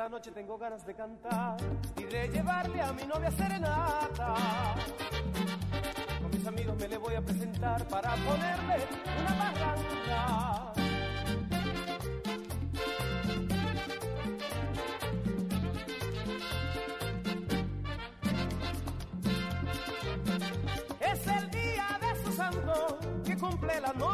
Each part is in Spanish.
Esta noche tengo ganas de cantar y de llevarle a mi novia serenata. Con mis amigos me le voy a presentar para ponerle una barranca. Es el día de su santo que cumple la novia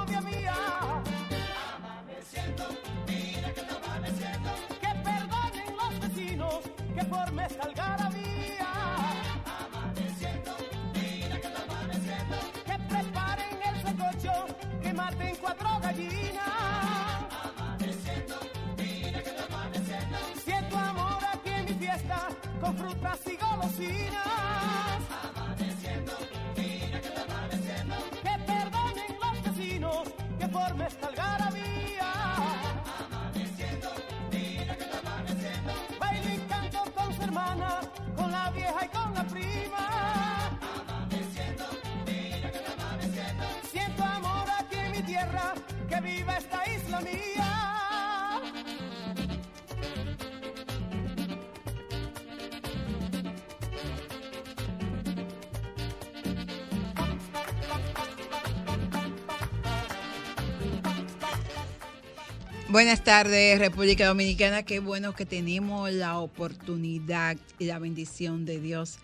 Buenas tardes, República Dominicana. Qué bueno que tenemos la oportunidad y la bendición de Dios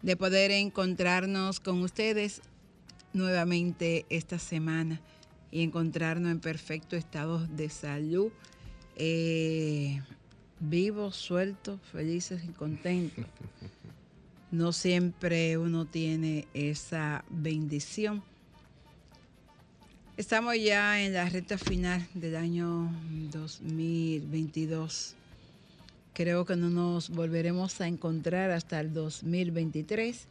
de poder encontrarnos con ustedes nuevamente esta semana y encontrarnos en perfecto estado de salud, eh, vivos, sueltos, felices y contentos. No siempre uno tiene esa bendición. Estamos ya en la recta final del año 2022. Creo que no nos volveremos a encontrar hasta el 2023,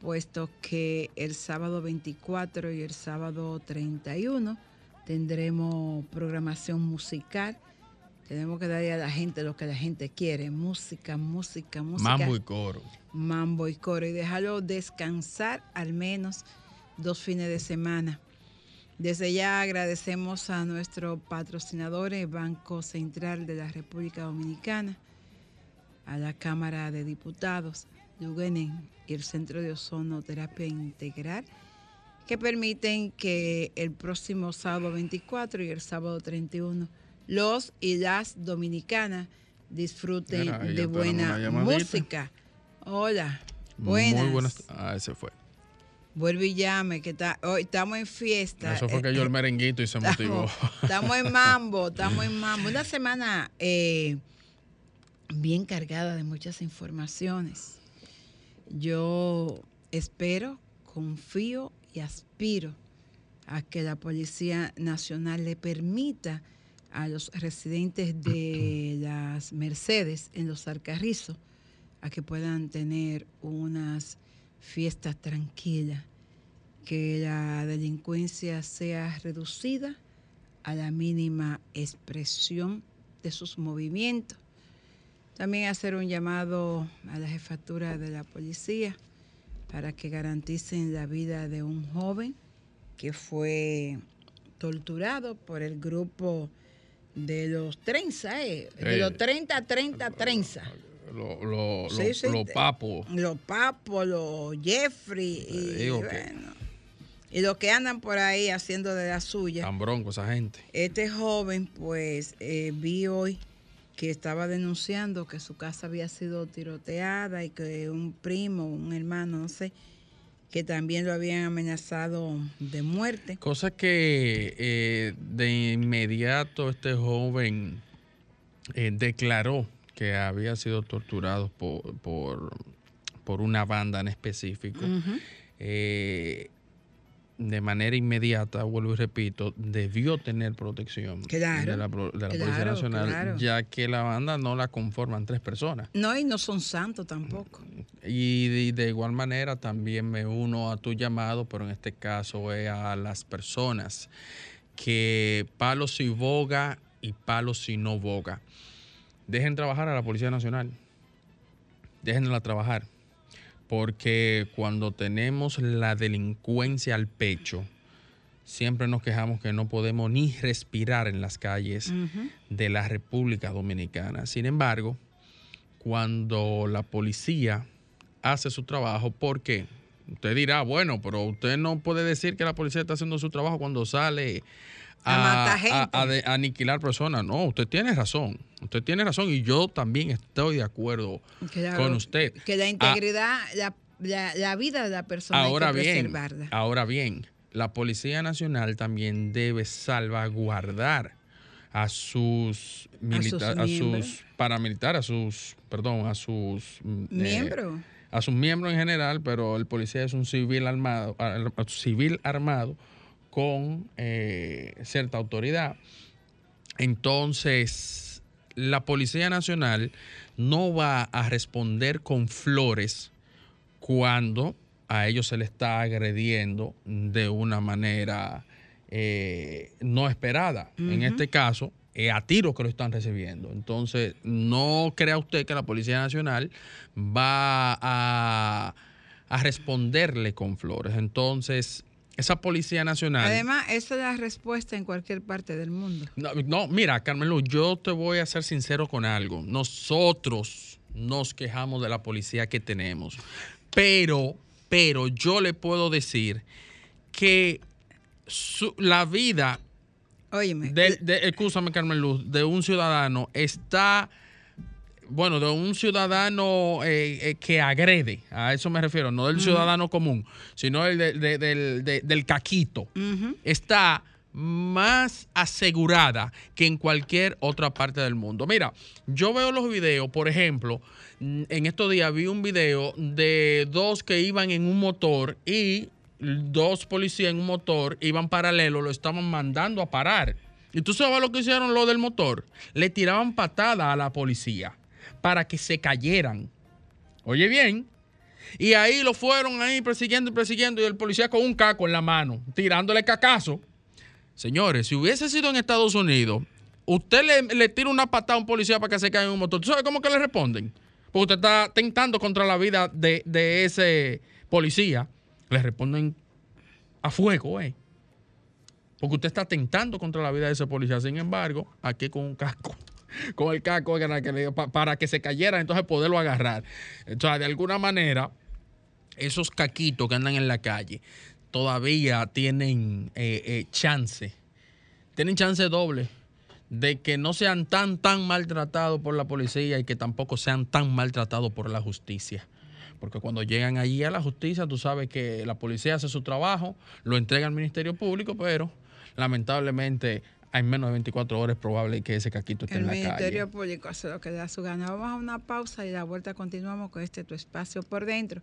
puesto que el sábado 24 y el sábado 31 tendremos programación musical. Tenemos que darle a la gente lo que la gente quiere, música, música, música. Mambo y coro. Mambo y coro. Y dejarlo descansar al menos dos fines de semana. Desde ya agradecemos a nuestros patrocinadores, Banco Central de la República Dominicana, a la Cámara de Diputados, Lugenen y el Centro de Ozonoterapia Integral, que permiten que el próximo sábado 24 y el sábado 31 los y las dominicanas disfruten Mira, de buena música. Hola, buenas. Muy buenas. Ah, ese fue. Vuelve y llame, que está, hoy estamos en fiesta. Eso fue Eh, que yo el merenguito y se motivó. Estamos, estamos en mambo, estamos en mambo. Una semana eh, bien cargada de muchas informaciones. Yo espero, confío y aspiro a que la Policía Nacional le permita a los residentes de las Mercedes en los Alcarrizos a que puedan tener unas fiestas tranquilas, que la delincuencia sea reducida a la mínima expresión de sus movimientos. También hacer un llamado a la jefatura de la policía para que garanticen la vida de un joven que fue torturado por el grupo de los trenza, eh, de Eh, los 30, 30, trenza. Los lo, Sí, lo- sí. los papos. Los papos, los Jeffrey, y que- bueno, Y los que andan por ahí haciendo de la suya. Tan bronco esa gente. Este joven, pues, eh, vi hoy que estaba denunciando que su casa había sido tiroteada y que un primo, un hermano, no sé, que también lo habían amenazado de muerte. Cosa que eh, de inmediato este joven eh, declaró que había sido torturado por, por, por una banda en específico. Eh, de manera inmediata, vuelvo y repito, debió tener protección Claro, de la, pro- de la Policía Nacional, claro. ya que la banda no la conforman tres personas. No, y no son santos tampoco. Y de, de igual manera también me uno a tu llamado, pero en este caso es a las personas que palo si boga y palo si no boga. Dejen trabajar a la Policía Nacional. Déjenla trabajar. Porque cuando tenemos la delincuencia al pecho, siempre nos quejamos que no podemos ni respirar en las calles de la República Dominicana. Sin embargo, cuando la policía hace su trabajo, ¿por qué? Usted dirá, bueno, pero usted no puede decir que la policía está haciendo su trabajo cuando sale A matar a, gente. a de- a aniquilar personas. No, usted tiene razón. Usted tiene razón y yo también estoy de acuerdo Claro, con usted. Que la Ah, integridad, la, la- la vida de la persona ahora hay que bien, preservarla. ahora bien, la Policía Nacional también debe salvaguardar a sus milita- a sus, miembros. paramilitares, a sus, perdón, a sus mm, eh, Miembro. A sus miembros en general, pero el policía es un civil armado, ar- civil armado con eh, cierta autoridad. Entonces, la Policía Nacional no va a responder con flores cuando a ellos se les está agrediendo de una manera eh, no esperada. En este caso, eh, a tiro que lo están recibiendo. Entonces, no crea usted que la Policía Nacional va a, a responderle con flores. Entonces, esa Policía Nacional... Además, esa es la respuesta en cualquier parte del mundo. No, no, mira, Carmelo, yo te voy a ser sincero con algo. Nosotros nos quejamos de la policía que tenemos. Pero, pero yo le puedo decir que su- la vida Óyeme, de, de, escúchame, Carmen Luz, de un ciudadano está, bueno, de un ciudadano eh, eh, que agrede, a eso me refiero, no del ciudadano común, sino el de- de- del, de- del caquito, está más asegurada que en cualquier otra parte del mundo. Mira, yo veo los videos, por ejemplo, en estos días vi un video de dos que iban en un motor y dos policías en un motor iban paralelo, lo estaban mandando a parar. ¿Y tú sabes lo que hicieron los del motor? Le tiraban patada a la policía para que se cayeran. Oye bien. Y ahí lo fueron ahí persiguiendo y persiguiendo y el policía con un caco en la mano, tirándole cacazo. Señores, si hubiese sido en Estados Unidos, usted le, le tira una patada a un policía para que se caiga en un motor. ¿Tú sabes cómo que le responden? Porque usted está tentando contra la vida de, de ese policía. Le responden a fuego, ¿eh? Porque usted está tentando contra la vida de ese policía. Sin embargo, aquí con un casco, con el casco para que, se cayera, entonces poderlo agarrar. Entonces, de alguna manera, esos caquitos que andan en la calle todavía tienen eh, eh, chance, tienen chance doble de que no sean tan, tan maltratados por la policía y que tampoco sean tan maltratados por la justicia. Porque cuando llegan allí a la justicia, tú sabes que la policía hace su trabajo, lo entrega al Ministerio Público, pero lamentablemente hay menos de 24 horas probable que ese caquito esté el en la Ministerio calle. Público hace lo que le da su gana. Vamos a una pausa y la vuelta continuamos con este tu espacio por dentro.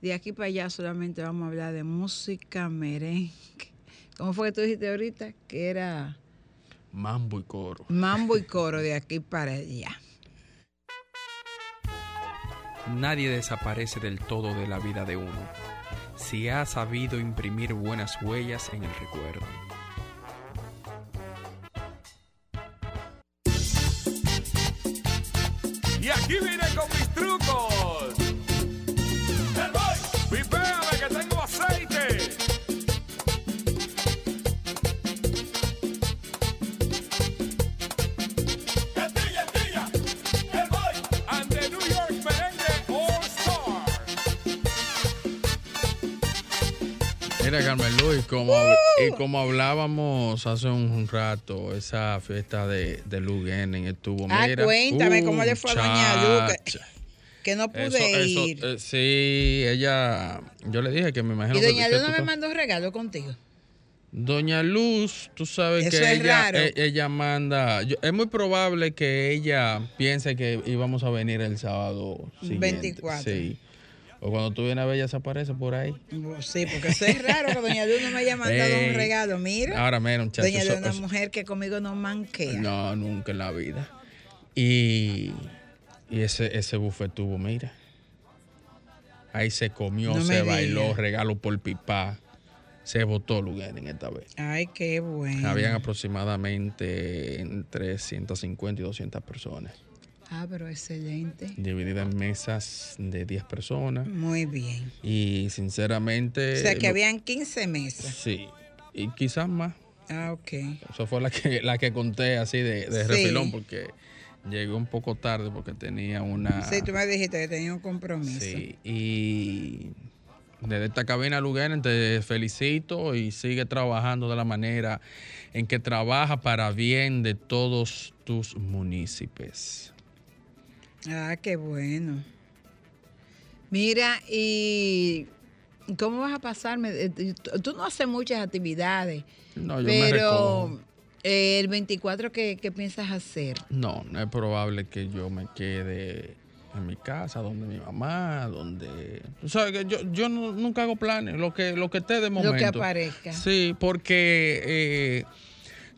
De aquí para allá solamente vamos a hablar de música merengue. ¿Cómo fue que tú dijiste ahorita? Que era Mambo y coro. mambo y coro de aquí para allá. Nadie desaparece del todo de la vida de uno, si ha sabido imprimir buenas huellas en el recuerdo. Y aquí vine con mis. Mira, Carmen Luis, como, y como hablábamos hace un rato, esa fiesta de, de Lugenen estuvo. Ah, mira, cuéntame cómo le fue a Doña Lu, que- no pude Eso- eso, ir. eh, sí, ella, yo le dije que me imagino y Doña Luz no me mandó regalo contigo. Doña Luz, tú sabes Eso que ella, e- ella manda. yo- es muy probable que ella piense que íbamos a venir el sábado siguiente. 24. Sí. O cuando tú vienes a ver, ella se aparece por ahí. Sí, porque eso es raro que Doña Luz no me haya mandado Ey, un regalo. Mira. Ahora, mira, muchachos. Doña Luz es una mujer que conmigo no manquea. No, nunca en la vida. Y, y ese, ese buffet tuvo, mira. Ahí se comió, No se bailó, digas. regalo por pipa. Se votó lugar en esta vez. Ay, qué bueno. Habían aproximadamente entre 150 y 200 personas, Ah, pero excelente. divididas en mesas de 10 personas. Muy bien. Y sinceramente... O sea, que lo- habían 15 mesas. Sí, y quizás más. Ah, ok. Esa fue la que, la que conté así de, de Sí. refilón porque llegué un poco tarde porque tenía una... Sí, tú me dijiste que tenía un compromiso. Sí, y desde esta cabina Lugaren te felicito y sigue trabajando de la manera en que trabaja para bien de todos tus municipios. Ah, qué bueno. Mira, ¿y cómo vas a pasarme? Eh, Tú no haces muchas actividades, No, yo me pero el 24, ¿qué, qué piensas hacer? No, no es probable que yo me quede en mi casa, donde mi mamá, donde... Sabes que yo, yo no- nunca hago planes, lo que, lo que esté de momento. Lo que aparezca. Sí, porque eh,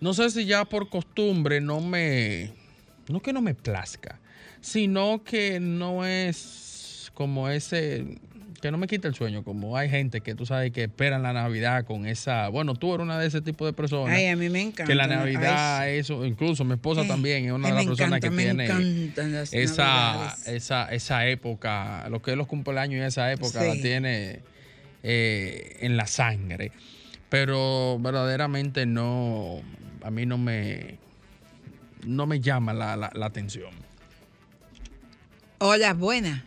no sé si ya por costumbre no me... No que no me plazca, sino que no es como ese... Que no me quita el sueño, como hay gente que tú sabes que esperan la Navidad con esa... Bueno, tú eres una de ese tipo de personas. Ay, a mí me encanta. Que la Ay, Navidad, eso, incluso mi esposa Ay, también es una de las personas encanta, que me tiene esa, esa, esa época, lo que es los cumpleaños y esa época la tiene eh, en la sangre. Pero verdaderamente no, a mí no me, no me llama la, la- la atención. Hola, buena.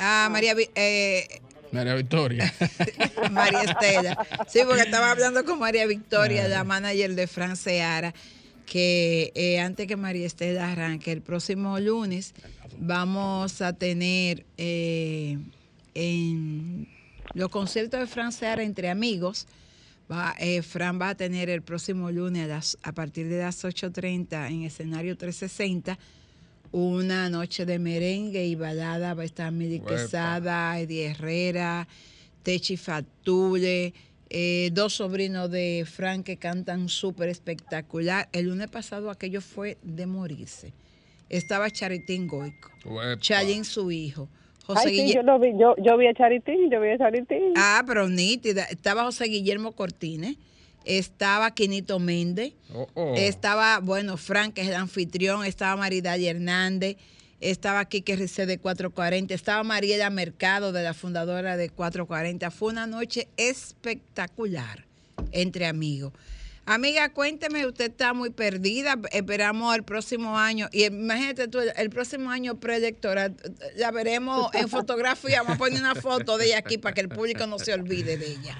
Ah, María, Vi- eh, María Victoria. María Estela. Sí, porque estaba hablando con María Victoria, Ah. la manager de Fran Seara, que eh, antes que María Estela arranque, el próximo lunes vamos a tener eh, en los conciertos de Fran Seara entre amigos. Va, eh, Fran va a tener el próximo lunes a, las- a partir de las 8.30 en escenario 360 una noche de merengue y balada. Va a estar Mili. Quesada, Eddie Herrera, Techi Fatule, eh, dos sobrinos de Fran que cantan súper espectacular. El lunes pasado aquello fue de morirse. Estaba Charitín Goico, Uepa. Chayín su hijo, José Ay, sí, Guille- yo lo vi, yo, yo vi a Charitín, yo vi a Charitín. Ah, pero nítida. Estaba José Guillermo Cortines, estaba Quinito Méndez, Oh, oh. estaba, bueno, Frank, que es el anfitrión, estaba Maridali Hernández, estaba Quique Rice de 440, estaba Mariela Mercado de la fundadora de 440. Fue una noche espectacular entre amigos. Amiga, cuénteme, usted está muy perdida. Esperamos el próximo año. Y imagínate tú, el próximo año preelectoral, la veremos en fotografía. Vamos a poner una foto de ella aquí para que el público no se olvide de ella.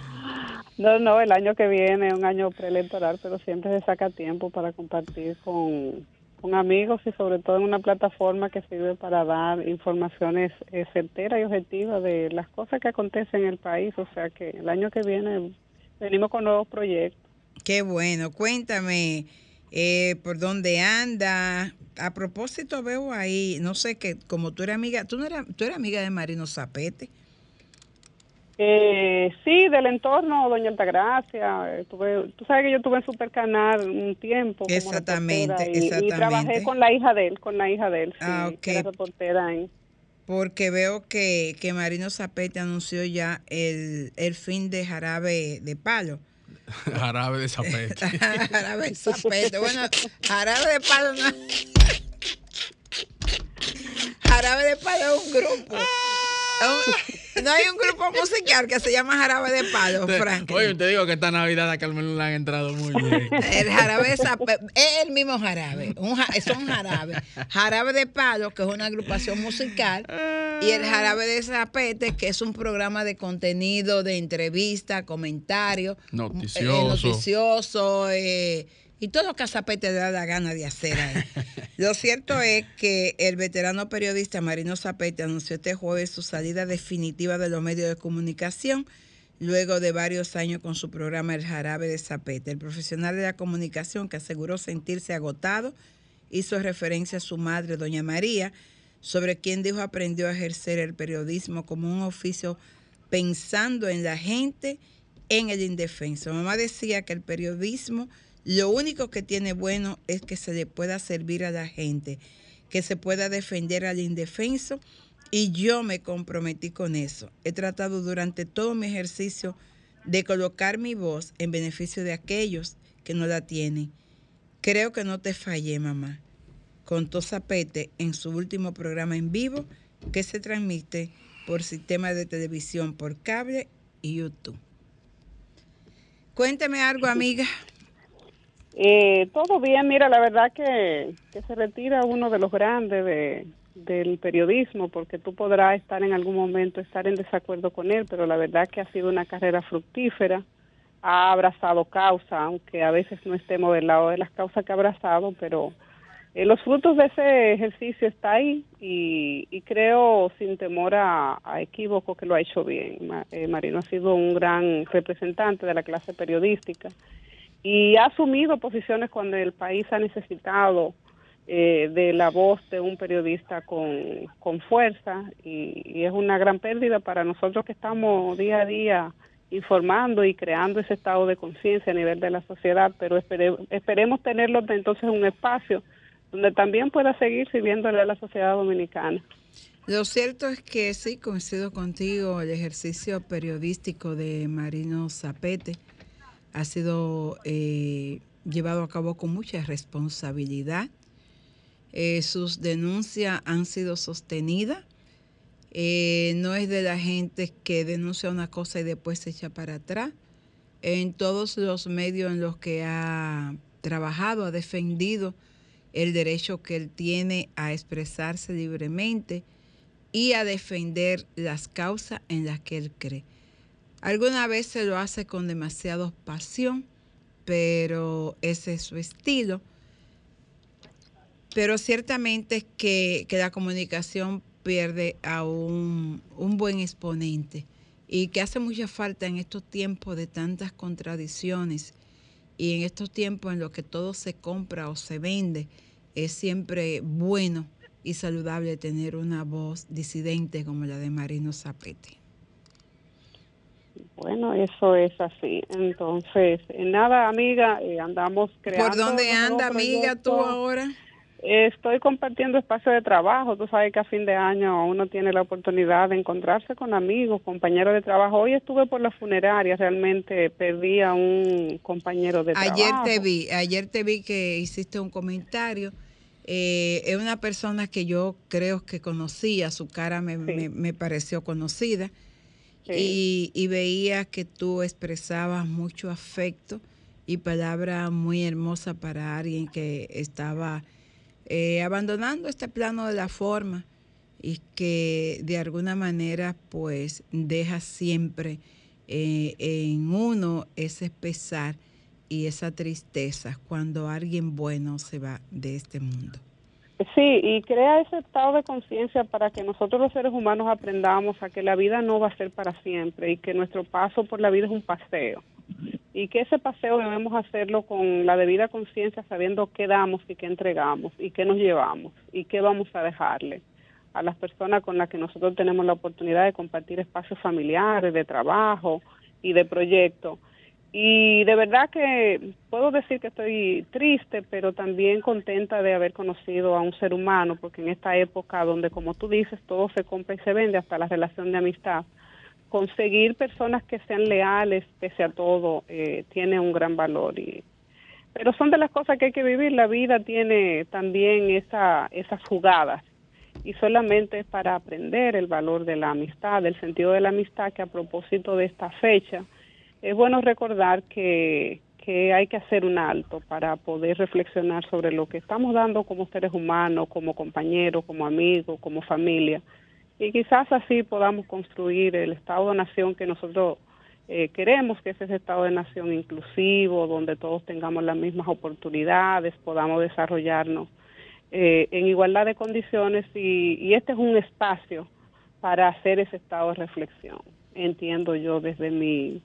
No, no, el año que viene es un año preelectoral, pero siempre se saca tiempo para compartir con, amigos y sobre todo en una plataforma que sirve para dar informaciones eh, certeras y objetivas de las cosas que acontecen en el país. O sea que el año que viene venimos con nuevos proyectos. Qué bueno, cuéntame eh, por dónde anda. A propósito, veo ahí, no sé que como tú eres amiga, tú no eras, tú eres amiga de Marino Zapete. Eh, sí, del entorno, Doña Altagracia. eh, tuve- tú sabes que yo tuve en Supercanal un tiempo. como Exactamente, y- Y, exactamente. trabajé con la hija de él, con la hija de él. Sí, Ah, que era ok. reportera en. Porque veo que, que Marino Zapete anunció ya el, el fin de Jarabe de Palo. Jarabe de zapete. jarabe de Zapete. Bueno, Jarabe de Palo no. Jarabe de Palo es un grupo. No hay un grupo musical que se llama Jarabe de Palo, Frank. Oye, te digo que esta Navidad a Carmen le han entrado muy bien. El jarabe es el mismo jarabe, un ja- son jarabes. Jarabe de Palo, que es una agrupación musical, y el jarabe de Zapete, que es un programa de contenido, de entrevista, comentarios, Noticioso. eh, noticioso, eh, y todo lo que a Zapete le da la gana de hacer ahí. Lo cierto es que el veterano periodista Marino Zapete anunció este jueves su salida definitiva de los medios de comunicación luego de varios años con su programa El Jarabe de Zapete. El profesional de la comunicación que aseguró sentirse agotado hizo referencia a su madre, doña María, sobre quien dijo aprendió a ejercer el periodismo como un oficio pensando en la gente, en el indefenso. Mamá decía que el periodismo lo único que tiene bueno es que se le pueda servir a la gente, que se pueda defender al indefenso y yo me comprometí con eso. He tratado durante todo mi ejercicio de colocar mi voz en beneficio de aquellos que no la tienen. Creo que no te fallé, mamá. Contó Zapete en su último programa en vivo que se transmite por sistema de televisión por cable y YouTube. Cuénteme algo, amiga. Eh, todo bien, mira, la verdad que, se retira uno de los grandes de, del periodismo, porque tú podrás estar en algún momento, estar en desacuerdo con él, pero la verdad que ha sido una carrera fructífera, ha abrazado causa, aunque a veces no estemos del lado de las causas que ha abrazado, pero eh, los frutos de ese ejercicio está ahí y, y creo sin temor a, a equívoco que lo ha hecho bien. Eh, Marino ha sido un gran representante de la clase periodística y ha asumido posiciones cuando el país ha necesitado eh, de la voz de un periodista con, con fuerza y, es una gran pérdida para nosotros que estamos día a día informando y creando ese estado de conciencia a nivel de la sociedad, pero espere- esperemos tenerlo entonces en un espacio donde también pueda seguir sirviéndole a la sociedad dominicana. Lo cierto es que sí, coincido contigo, el ejercicio periodístico de Marino Zapete ha sido eh, llevado a cabo con mucha responsabilidad. Eh, sus denuncias han sido sostenidas. Eh, no es de la gente que denuncia una cosa y después se echa para atrás. En todos los medios en los que ha trabajado, ha defendido el derecho que él tiene a expresarse libremente y a defender las causas en las que él cree. Alguna vez se lo hace con demasiada pasión, pero ese es su estilo. Pero ciertamente es que, que la comunicación pierde a un, un buen exponente y que hace mucha falta en estos tiempos de tantas contradicciones y en estos tiempos en los que todo se compra o se vende, es siempre bueno y saludable tener una voz disidente como la de Marino Zapete. Bueno, eso es así. Entonces, eh, nada, amiga, eh, andamos creando... ¿Por dónde anda, amiga, tú ahora? Estoy compartiendo espacio de trabajo. Tú sabes que a fin de año uno tiene la oportunidad de encontrarse con amigos, compañeros de trabajo. Hoy estuve por la funeraria, realmente perdí a un compañero de Ayer trabajo. te vi, ayer te vi que hiciste un comentario. Eh, es una persona que yo creo que conocía, su cara me, me- me pareció conocida y, y veía que tú expresabas mucho afecto y palabras muy hermosas para alguien que estaba eh, abandonando este plano de la forma y que de alguna manera pues deja siempre eh, en uno ese pesar y esa tristeza cuando alguien bueno se va de este mundo. Sí, y crea ese estado de conciencia para que nosotros los seres humanos aprendamos a que la vida no va a ser para siempre y que nuestro paso por la vida es un paseo. Y que ese paseo debemos hacerlo con la debida conciencia, sabiendo qué damos y qué entregamos y qué nos llevamos y qué vamos a dejarle a las personas con las que nosotros tenemos la oportunidad de compartir espacios familiares, de trabajo y de proyectos. Y de verdad que puedo decir que estoy triste, pero también contenta de haber conocido a un ser humano, porque en esta época donde, como tú dices, todo se compra y se vende, hasta la relación de amistad, conseguir personas que sean leales pese a todo eh, tiene un gran valor. Y, pero son de las cosas que hay que vivir. La vida tiene también esa, esas jugadas y solamente es para aprender el valor de la amistad, el sentido de la amistad, que a propósito de esta fecha, es bueno recordar que, hay que hacer un alto para poder reflexionar sobre lo que estamos dando como seres humanos, como compañeros, como amigos, como familia. Y quizás así podamos construir el Estado de Nación que nosotros eh, queremos, que es ese Estado de Nación inclusivo, donde todos tengamos las mismas oportunidades, podamos desarrollarnos eh, en igualdad de condiciones y, y este es un espacio para hacer ese estado de reflexión. Entiendo yo desde mi,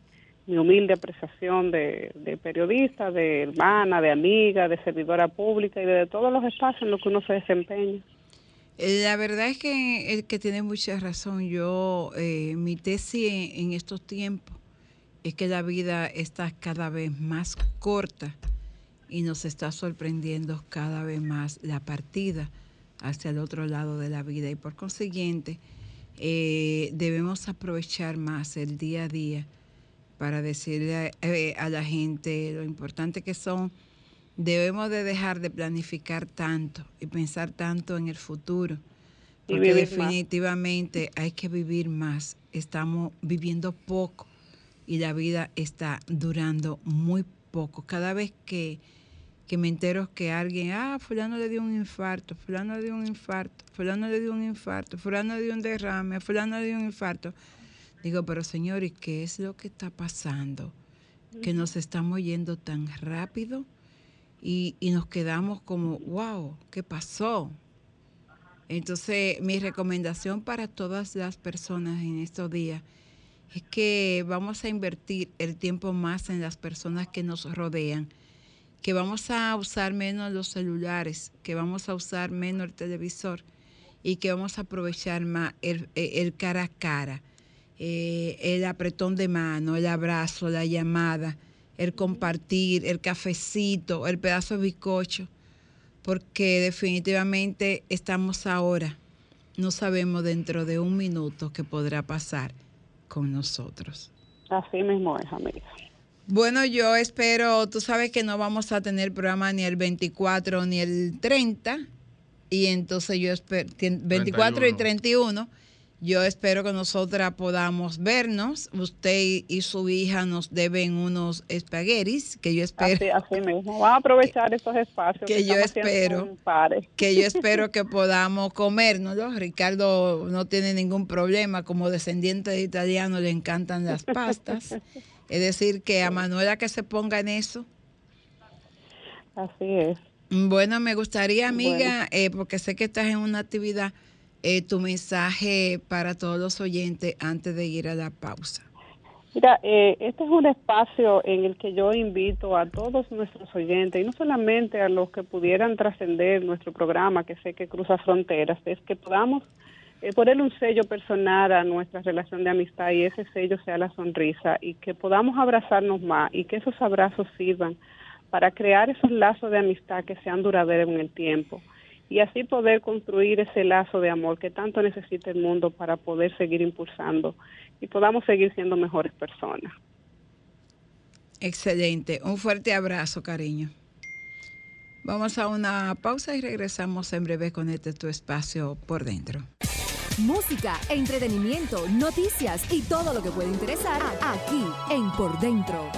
mi humilde apreciación de, periodista, de hermana, de amiga, de servidora pública y de todos los espacios en los que uno se desempeña. Eh, La verdad es que, que tiene mucha razón. Yo, eh, mi tesis en, en estos tiempos es que la vida está cada vez más corta y nos está sorprendiendo cada vez más la partida hacia el otro lado de la vida y por consiguiente eh, debemos aprovechar más el día a día para decirle eh, a la gente lo importante que son. Debemos de dejar de planificar tanto y pensar tanto en el futuro, porque más. definitivamente hay que vivir más. Estamos viviendo poco y la vida está durando muy poco. Cada vez que, que me entero que alguien, ah, fulano le dio un infarto, fulano le dio un infarto, fulano le dio un infarto, fulano le dio un derrame, fulano le dio un infarto. Digo, pero señor, ¿y qué es lo que está pasando? Que nos estamos yendo tan rápido y, y nos quedamos como, wow, ¿qué pasó? Entonces, mi recomendación para todas las personas en estos días es que vamos a invertir el tiempo más en las personas que nos rodean, que vamos a usar menos los celulares, que vamos a usar menos el televisor y que vamos a aprovechar más el, el cara a cara, eh, el apretón de mano, el abrazo, la llamada, el compartir, el cafecito, el pedazo de bizcocho, porque definitivamente estamos ahora, no sabemos dentro de un minuto qué podrá pasar con nosotros. Así mismo es, amiga. Bueno, yo espero, tú sabes que no vamos a tener programa ni el 24 ni el 30, y entonces yo espero, 24 y 31, yo espero que nosotras podamos vernos. Usted y su hija nos deben unos espaguetis, que yo espero. Así, así mismo. A aprovechar estos espacios. que yo espero que yo espero que podamos comérnoslo. Ricardo no tiene ningún problema, como descendiente de italiano le encantan las pastas. Es decir, que a Manuela que se ponga en eso. Así es. Bueno, me gustaría, amiga, eh, porque sé que estás en una actividad, eh, tu mensaje para todos los oyentes antes de ir a la pausa. Mira, eh, este es un espacio en el que yo invito a todos nuestros oyentes, y no solamente a los que pudieran trascender nuestro programa, que sé que cruza fronteras, es que podamos eh, ponerle un sello personal a nuestra relación de amistad y ese sello sea la sonrisa y que podamos abrazarnos más y que esos abrazos sirvan para crear esos lazos de amistad que sean duraderos en el tiempo y así poder construir ese lazo de amor que tanto necesita el mundo para poder seguir impulsando y podamos seguir siendo mejores personas. Excelente. Un fuerte abrazo, cariño. Vamos a una pausa y regresamos en breve con este tu espacio por dentro. Música, entretenimiento, noticias y todo lo que puede interesar aquí en Por Dentro.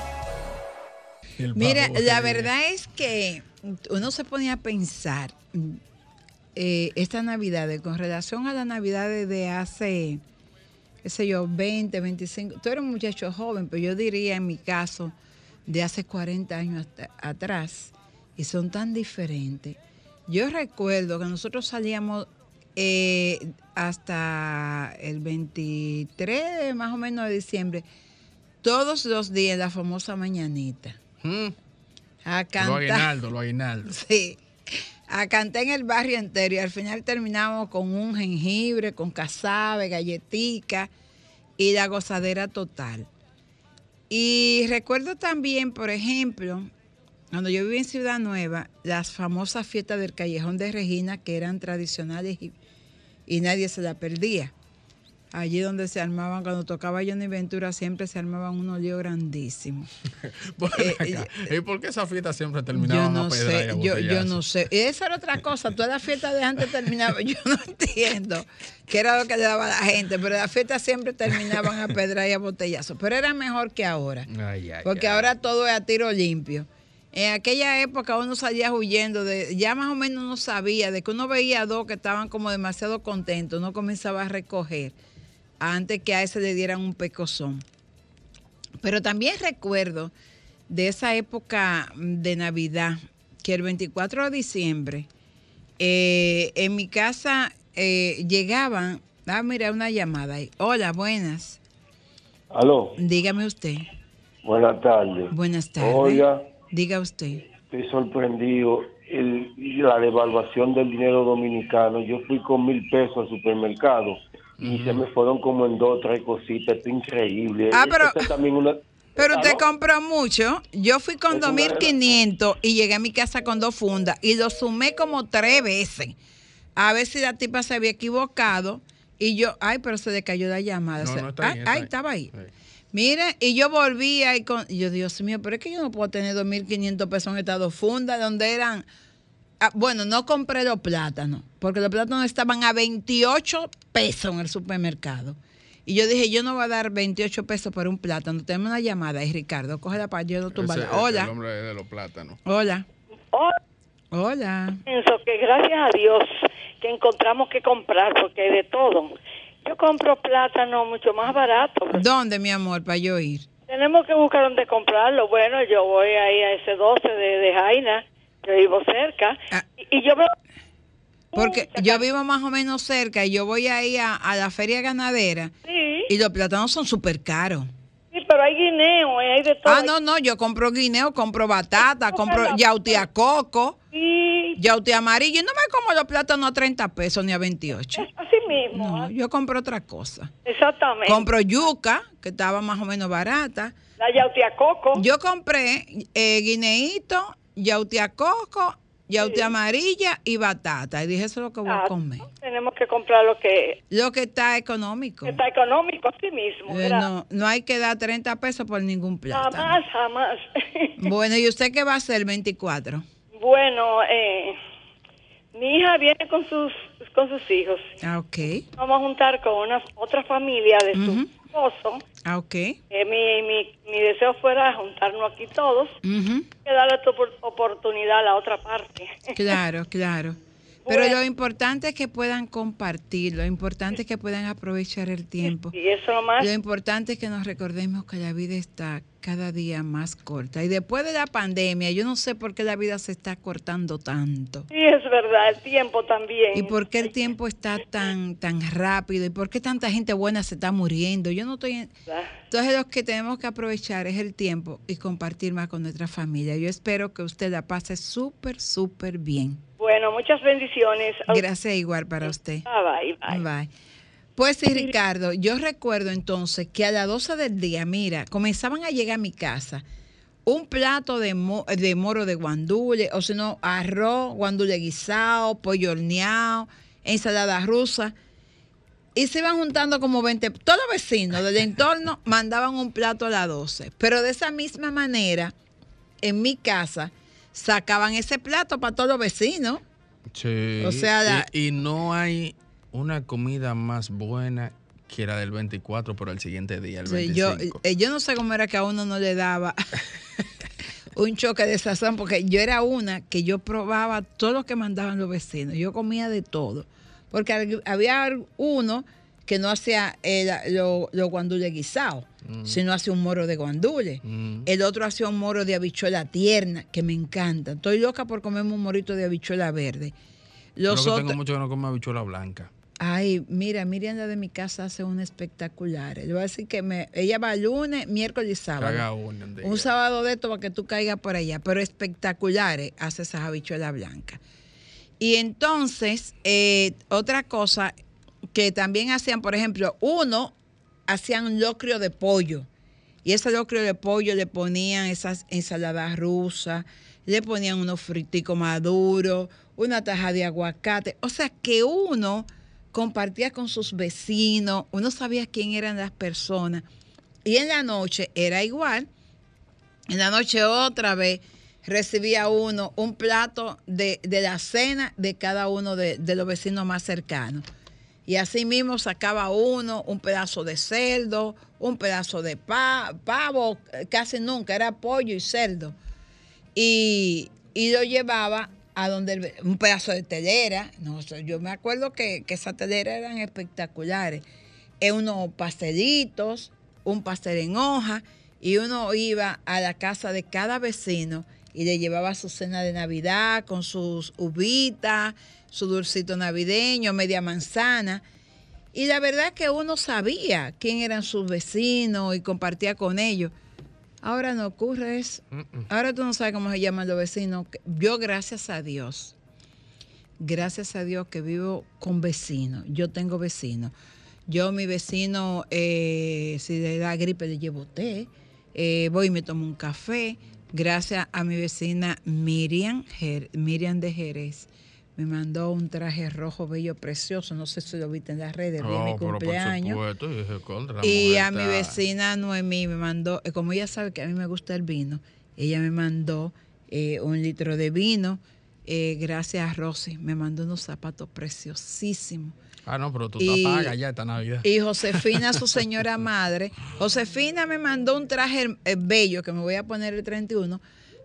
Mira, la verdad es que uno se ponía a pensar eh, esta Navidad con relación a la Navidad de hace, qué sé yo, 20, 25. Tú eres un muchacho joven, pero yo diría en mi caso de hace 40 años atrás y son tan diferentes. Yo recuerdo que nosotros salíamos eh, hasta el 23 más o menos de diciembre, todos los días la famosa mañanita. A Lo aguinaldo, lo aguinaldo. Sí. A en el barrio entero y al final terminamos con un jengibre, con casabe, galletica y la gozadera total. Y recuerdo también, por ejemplo, cuando yo vivía en Ciudad Nueva, las famosas fiestas del Callejón de Regina que eran tradicionales y, y nadie se la perdía. Allí donde se armaban, cuando tocaba Johnny Ventura, siempre se armaban unos líos grandísimos. Eh, acá. ¿Y por qué esa fiesta siempre Yo terminaba no a pedra y sé, a yo, yo no sé. Esa era otra cosa. Todas las fiestas de antes terminaban, yo no entiendo qué era lo que le daba a la gente, pero las fiestas siempre terminaban a pedra y a botellazo. Pero era mejor que ahora. Ay, ay, Porque ay. ahora todo es a tiro limpio. En aquella época uno salía huyendo, de, ya más o menos uno sabía de que uno veía a dos que estaban como demasiado contentos, uno comenzaba a recoger antes que a ese le dieran un pecozón. Pero también recuerdo de esa época de Navidad, que el 24 de diciembre, eh, en mi casa eh, llegaban, ah, mira, una llamada ahí. Hola, buenas. Aló, Dígame usted. buenas tardes. Buenas tardes. Oiga, Diga usted. estoy sorprendido. El, la devaluación del dinero dominicano. Yo fui con mil pesos al supermercado y se me fueron como en dos o tres cositas. Esto es increíble. Ah, pero- Esta también una... Pero usted ¿Aló? compró mucho. Yo fui con Es una 2.500 y llegué a mi casa con dos fundas y lo sumé como tres veces. A ver si la tipa se había equivocado. Y yo, ay, pero se le cayó la llamada. No, Se- no, está ay, bien, está ay, bien. estaba ahí. Sí. Mire, y yo volví ahí con. y yo, Dios mío, pero es que yo no puedo tener 2.500 pesos en estas dos fundas donde eran. Ah, bueno, no compré los plátanos, porque los plátanos estaban a 28 pesos en el supermercado. Y yo dije, yo no voy a dar 28 pesos por un plátano. Tenemos una llamada ahí, Ricardo. Cógela para yo no tumbarla. es El Hola, hombre de los plátanos. hola, Hola, hola. pienso que gracias a Dios que encontramos que comprar porque hay de todo. Yo compro plátano mucho más barato. ¿Dónde, mi amor, para yo ir? Tenemos que buscar dónde comprarlo. Bueno, yo voy ahí a ese 12 de, de Jaina, yo vivo cerca, Ah. y, y yo veo... Porque yo vivo más o menos cerca y yo voy ahí a, a la feria ganadera Sí, y los plátanos son súper caros. sí, pero hay guineo, hay de todo. Ah, no, no, yo compro guineo, compro batata, compro yauti a coco, Y yauti amarillo. Y no me como los plátanos a 30 pesos ni a 28. así mismo, No, yo compro otra cosa. exactamente. Compro yuca, que estaba más o menos barata. La yautia coco. Yo compré eh, guineíto, yauti a coco, yauti amarilla y batata. Y dije, eso es lo que voy a comer. Tenemos que comprar lo que Lo que está económico. está económico así mismo. Eh, no, no hay que dar 30 pesos por ningún plátano. Jamás, jamás. Bueno, ¿y usted qué va a hacer el 24? bueno, eh, mi hija viene con sus con sus hijos. Ah, ok. Vamos a juntar con una otra familia de su Ujú. Esposo. Ah, ok. Eh, mi, mi, mi deseo fuera juntarnos aquí todos Ujú. y darle tu opor- oportunidad a la otra parte. Claro, claro. Pero Bueno. lo importante es que puedan compartir, lo importante es que puedan aprovechar el tiempo. Y eso nomás. Lo importante es que nos recordemos que la vida está cada día más corta. Y después de la pandemia, yo no sé por qué la vida se está cortando tanto. Sí, es verdad, el tiempo también. ¿Y por qué el tiempo está tan tan rápido? ¿Y por qué tanta gente buena se está muriendo? Yo no estoy... en-. Entonces lo que tenemos que aprovechar es el tiempo y compartir más con nuestra familia. Yo espero que usted la pase súper, súper bien. Bueno, muchas bendiciones. Gracias igual para usted. Bye, bye, bye. Pues sí, Ricardo, yo recuerdo entonces que a las 12 del día, mira, comenzaban a llegar a mi casa un plato de, mo- de moro de guandule, o si no, arroz, guandule guisado, pollo horneado, ensalada rusa. Y se iban juntando como 20, todos los vecinos del entorno mandaban un plato a las 12. Pero de esa misma manera, en mi casa, sacaban ese plato para todos los vecinos. Sí. O sea, la- y, y no hay una comida más buena que la del 24 por el siguiente día, el Sí, 25. yo, eh, yo no sé cómo era que a uno no le daba un choque de sazón, porque yo era una que yo probaba todo lo que mandaban los vecinos. Yo comía de todo. Porque había uno que no hacía eh, la- lo- los guandules guisados, sino hacía un moro de guandule. Mm. El otro hacía un moro de habichuela tierna, que me encanta. Estoy loca por comerme un morito de habichuela verde. Creo Los que otros, tengo mucho que no como habichuela blanca. Ay, mira, Miriam la de mi casa hace un espectacular. Le voy a decir que me, ella va lunes, miércoles y sábado. Un sábado de esto para que tú caigas por allá, pero espectaculares hace esas habichuelas blancas. Y entonces, eh, otra cosa que también hacían, por ejemplo, uno hacían un locrio de pollo. Y ese locrio de pollo le ponían esas ensaladas rusas, le ponían unos friticos maduros, una taja de aguacate. O sea que uno compartía con sus vecinos, uno sabía quién eran las personas. Y en la noche era igual. En la noche otra vez recibía uno un plato de, de la cena de cada uno de, de los vecinos más cercanos. Y así mismo sacaba uno un pedazo de cerdo, un pedazo de pa- pavo, casi nunca, era pollo y cerdo. Y, y lo llevaba a donde un pedazo de telera. No, yo me acuerdo que, que esas teleras eran espectaculares. Eh, unos pastelitos, un pastel en hoja, y uno iba a la casa de cada vecino y le llevaba su cena de Navidad con sus uvitas, su dulcito navideño, media manzana. Y la verdad es que uno sabía quién eran sus vecinos y compartía con ellos. Ahora no ocurre eso. Ahora tú no sabes cómo se llaman los vecinos. Yo, gracias a Dios, gracias a Dios que vivo con vecinos. Yo tengo vecinos. Yo, mi vecino, eh, si le da gripe, le llevo té. Eh, voy y me tomo un café. Gracias a mi vecina Miriam, Jer- Miriam de Jerez. Me mandó un traje rojo bello, precioso. No sé si lo viste en las redes. mi Oh, por cumpleaños. supuesto, y contra, a mi vecina Noemí me mandó, eh, como ella sabe que a mí me gusta el vino, ella me mandó eh, un litro de vino. eh, gracias a Rosy, me mandó unos zapatos preciosísimos. Ah, no, pero tú Y- te pagas ya esta Navidad. Y Josefina, su señora madre, Josefina me mandó un traje eh, bello que me voy a poner el 31,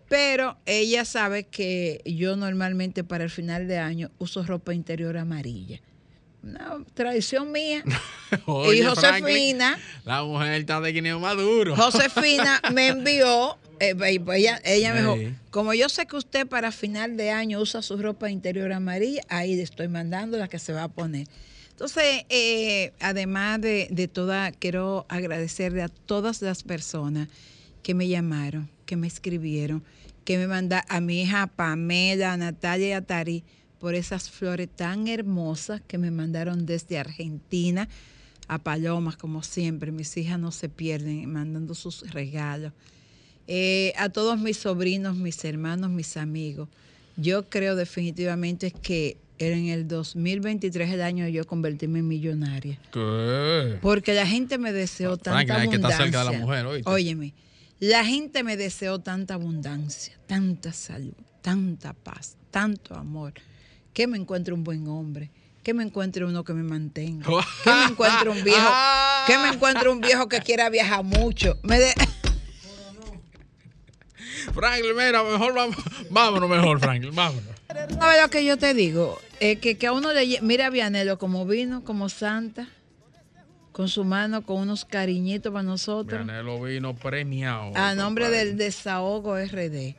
pero ella sabe que yo normalmente para el final de año uso ropa interior amarilla. Una tradición mía. Oye, y Franklin, Josefina, la mujer está de guineo maduro. Josefina me envió, eh, pues ella, ella me dijo, como yo sé que usted para final de año usa su ropa interior amarilla, ahí le estoy mandando la que se va a poner. Entonces, eh, además de, de toda, quiero agradecerle a todas las personas que me llamaron, que me escribieron, que me mandaron a mi hija Pamela, a Natalia y a Tari por esas flores tan hermosas que me mandaron desde Argentina a Palomas, como siempre. Mis hijas no se pierden mandando sus regalos. Eh, a todos mis sobrinos, mis hermanos, mis amigos. Yo creo definitivamente que en el 2023 el año de yo convertirme en millonaria. ¿Qué? Porque la gente me deseó tanta hay que abundancia. cerca de la mujer. Óyeme, la gente me deseó tanta abundancia, tanta salud, tanta paz, tanto amor. Que me encuentre un buen hombre, que me encuentre uno que me mantenga, que me encuentre un viejo, que me encuentre un viejo que quiera viajar mucho. Me de- Franklin, mira, mejor vamos, vámonos mejor, Franklin, vámonos. ¿Sabes lo que yo te digo? Eh, que, que a uno le mira a Vianelo como vino, como santa, con su mano, con unos cariñitos para nosotros. Vianelo vino premiado. A nombre compadre. del Desahogo RD.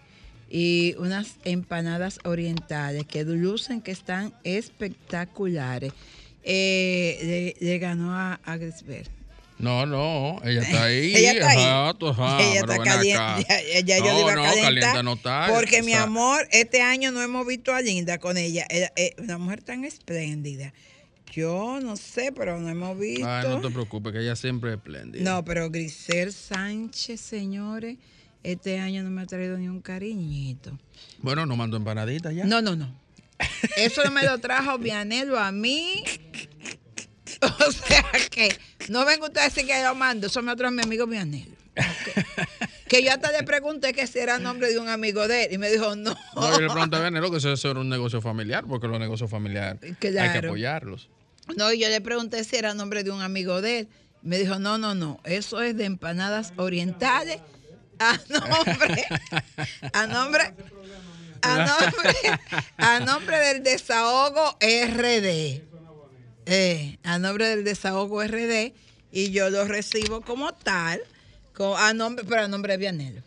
Y unas empanadas orientales que lucen que están espectaculares. Eh, le, le ganó a, a Grisbert. No, no, ella está ahí. Ella está ahí. exacto, Ella está caliente. Ya, ya no, iba no, calienta no está. Porque, mi amor, este año no hemos visto a Linda con ella. Ella es una mujer tan espléndida. Yo no sé, pero no hemos visto. Ay, no te preocupes, que ella siempre es espléndida. No, pero Grisel Sánchez, señores, este año no me ha traído ni un cariñito. Bueno, no mandó empanadita ya. No, no, no. Eso me lo trajo Vianelo a mí. O sea que no venga usted a decir que yo mando, eso me lo trajo mi amigo Vianelo. Ok. Que yo hasta le pregunté que si era nombre de un amigo de él y me dijo no. No, yo le pregunté a Vianelo que eso eso era un negocio familiar, porque los negocios familiares hay que apoyarlos. No, y yo le pregunté si era nombre de un amigo de él. Me dijo, no, no, no, eso es de empanadas orientales a nombre, a nombre, a nombre, a nombre del desahogo RD. Eh, a nombre del desahogo RD y yo lo recibo como tal, co- a nombre, pero a nombre de Vianelo.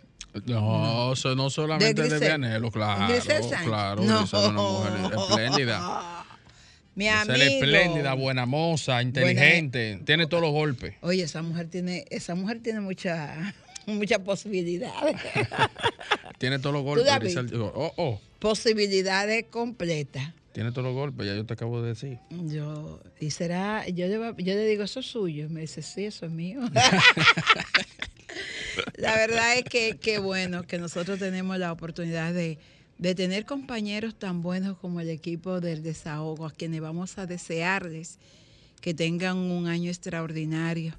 No, eso no solamente de, Grisel. Vianelo, claro. Claro, No. Es una mujer espléndida. Mi amigo. es espléndida, buena moza, inteligente, tiene todos los golpes. Oye, esa mujer tiene, esa mujer tiene mucha, muchas posibilidades. Tiene todos los ¿Tú golpes. oh, oh, posibilidades completas. tiene todos los golpes, ya yo te acabo de decir. Yo, y será, yo le, va- yo le digo, eso es suyo. Me dice, sí, eso es mío. La verdad es que, que bueno, que nosotros tenemos la oportunidad de, de tener compañeros tan buenos como el equipo del desahogo, a quienes vamos a desearles que tengan un año extraordinario,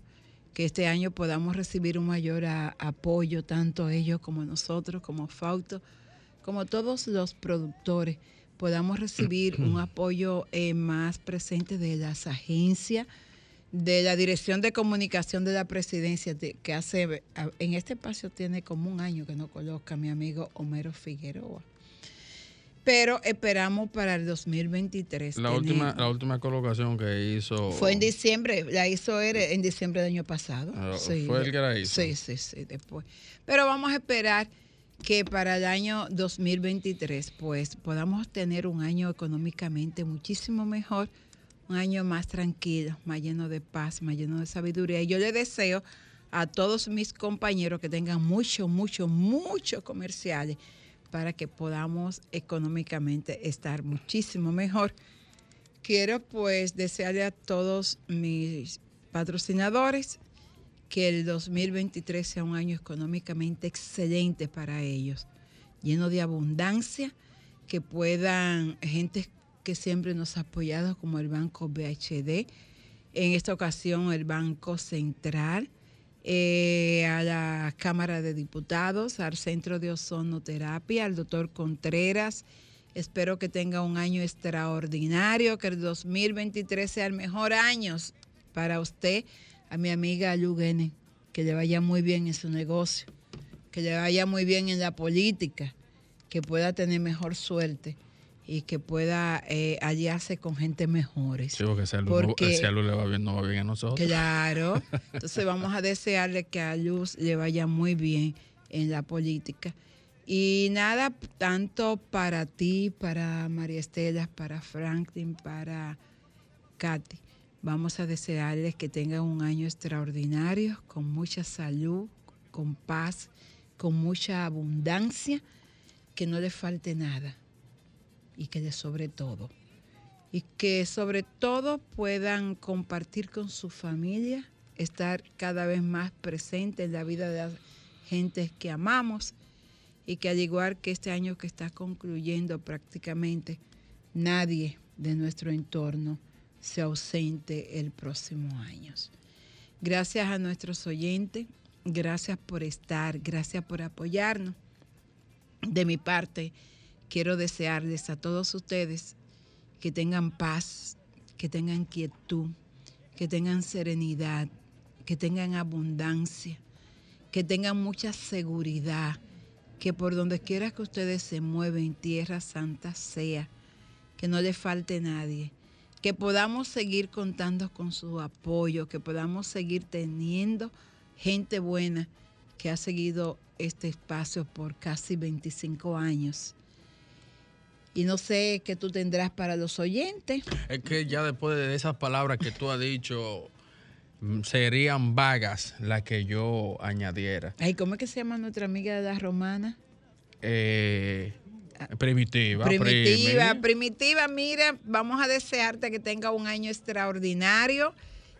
que este año podamos recibir un mayor a- apoyo, tanto ellos como nosotros, como Fauto, como todos los productores, podamos recibir un apoyo eh, más presente de las agencias, de la Dirección de Comunicación de la Presidencia, de- que hace, en este espacio tiene como un año que no coloca mi amigo Homero Figueroa. Pero esperamos para el 2023. La tener- última, la última colocación que hizo. Fue en diciembre, la hizo él en diciembre del año pasado. Ah, ¿fue él que la hizo? Sí, sí, sí, después. Pero vamos a esperar que para el año 2023 pues podamos tener un año económicamente muchísimo mejor, un año más tranquilo, más lleno de paz, más lleno de sabiduría. Y yo le deseo a todos mis compañeros que tengan mucho, mucho, mucho comerciales para que podamos económicamente estar muchísimo mejor. Quiero pues desearle a todos mis patrocinadores que el 2023 sea un año económicamente excelente para ellos, lleno de abundancia, que puedan, gente que siempre nos ha apoyado como el Banco BHD, en esta ocasión el Banco Central, eh, a la Cámara de Diputados, al Centro de Ozonoterapia, al doctor Contreras. Espero que tenga un año extraordinario, que el 2023 sea el mejor año para usted, a mi amiga Lugene, que le vaya muy bien en su negocio, que le vaya muy bien en la política, que pueda tener mejor suerte y que pueda eh, hallarse con gente mejores. Sí, porque si a Luz, Porque- si a Luz le va bien, no va bien a nosotros. Claro. Entonces vamos a desearle que a Luz le vaya muy bien en la política. Y nada, tanto para ti, para María Estela, para Franklin, para Katy. Vamos a desearles que tengan un año extraordinario, con mucha salud, con paz, con mucha abundancia, que no les falte nada y que les sobre todo y que sobre todo puedan compartir con su familia, estar cada vez más presente en la vida de las gentes que amamos y que al igual que este año que está concluyendo prácticamente, nadie de nuestro entorno se ausente el próximo año. Gracias a nuestros oyentes, gracias por estar, gracias por apoyarnos. De mi parte, quiero desearles a todos ustedes que tengan paz, que tengan quietud, que tengan serenidad, que tengan abundancia, que tengan mucha seguridad, que por donde quiera que ustedes se mueven, tierra santa sea, que no les falte nadie, que podamos seguir contando con su apoyo, que podamos seguir teniendo gente buena que ha seguido este espacio por casi 25 años. Y no sé qué tú tendrás para los oyentes. Es que ya después de esas palabras que tú has dicho, mm, serían vagas las que yo añadiera. Ay, ¿cómo es que se llama nuestra amiga de la romana? Eh, primitiva. Primitiva, primi. primitiva, mira, vamos a desearte que tenga un año extraordinario,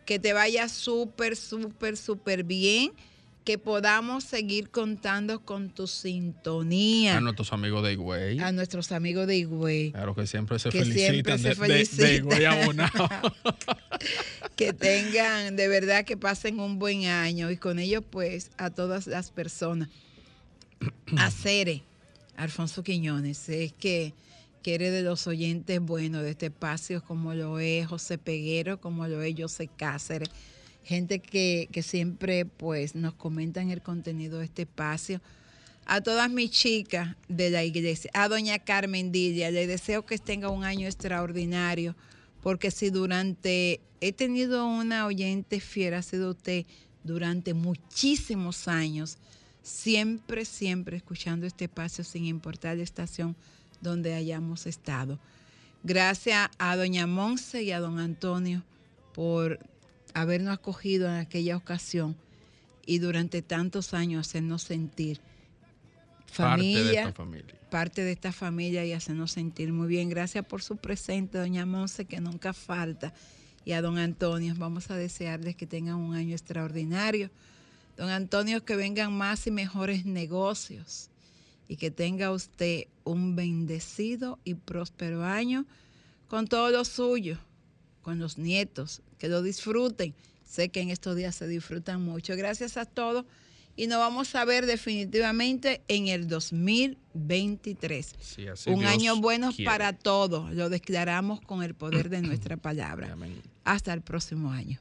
que te vaya súper, súper, súper bien, que podamos seguir contando con tu sintonía. A nuestros amigos de Higüey. A nuestros amigos de Higüey. Claro que siempre se Que siempre felicitan se de, de- de felicitan. Higüey abonado. que tengan, de verdad, que pasen un buen año y con ello, pues, a todas las personas. A Cere, Alfonso Quiñones, es que, que eres de los oyentes buenos de este espacio, como lo es José Peguero, como lo es José Cáceres, gente que, que siempre, pues, nos comentan el contenido de este espacio. A todas mis chicas de la iglesia, a doña Carmen Dilia, le deseo que tenga un año extraordinario, porque si durante, he tenido una oyente fiera, ha sido usted durante muchísimos años, siempre, siempre escuchando este espacio sin importar la estación donde hayamos estado. Gracias a doña Monse y a don Antonio por habernos acogido en aquella ocasión y durante tantos años hacernos sentir Parte de familia, esta familia. parte de esta familia y hacernos sentir muy bien. Gracias por su presente, doña Monse, que nunca falta. Y a don Antonio, vamos a desearles que tengan un año extraordinario. Don Antonio, que vengan más y mejores negocios. y que tenga usted un bendecido y próspero año con todo lo suyo, con los nietos, que lo disfruten. Sé que en estos días se disfrutan mucho. Gracias a todos y nos vamos a ver definitivamente en el 2023. Sí, Un Dios año bueno quiere. para todos. Lo declaramos con el poder de nuestra palabra. Hasta el próximo año.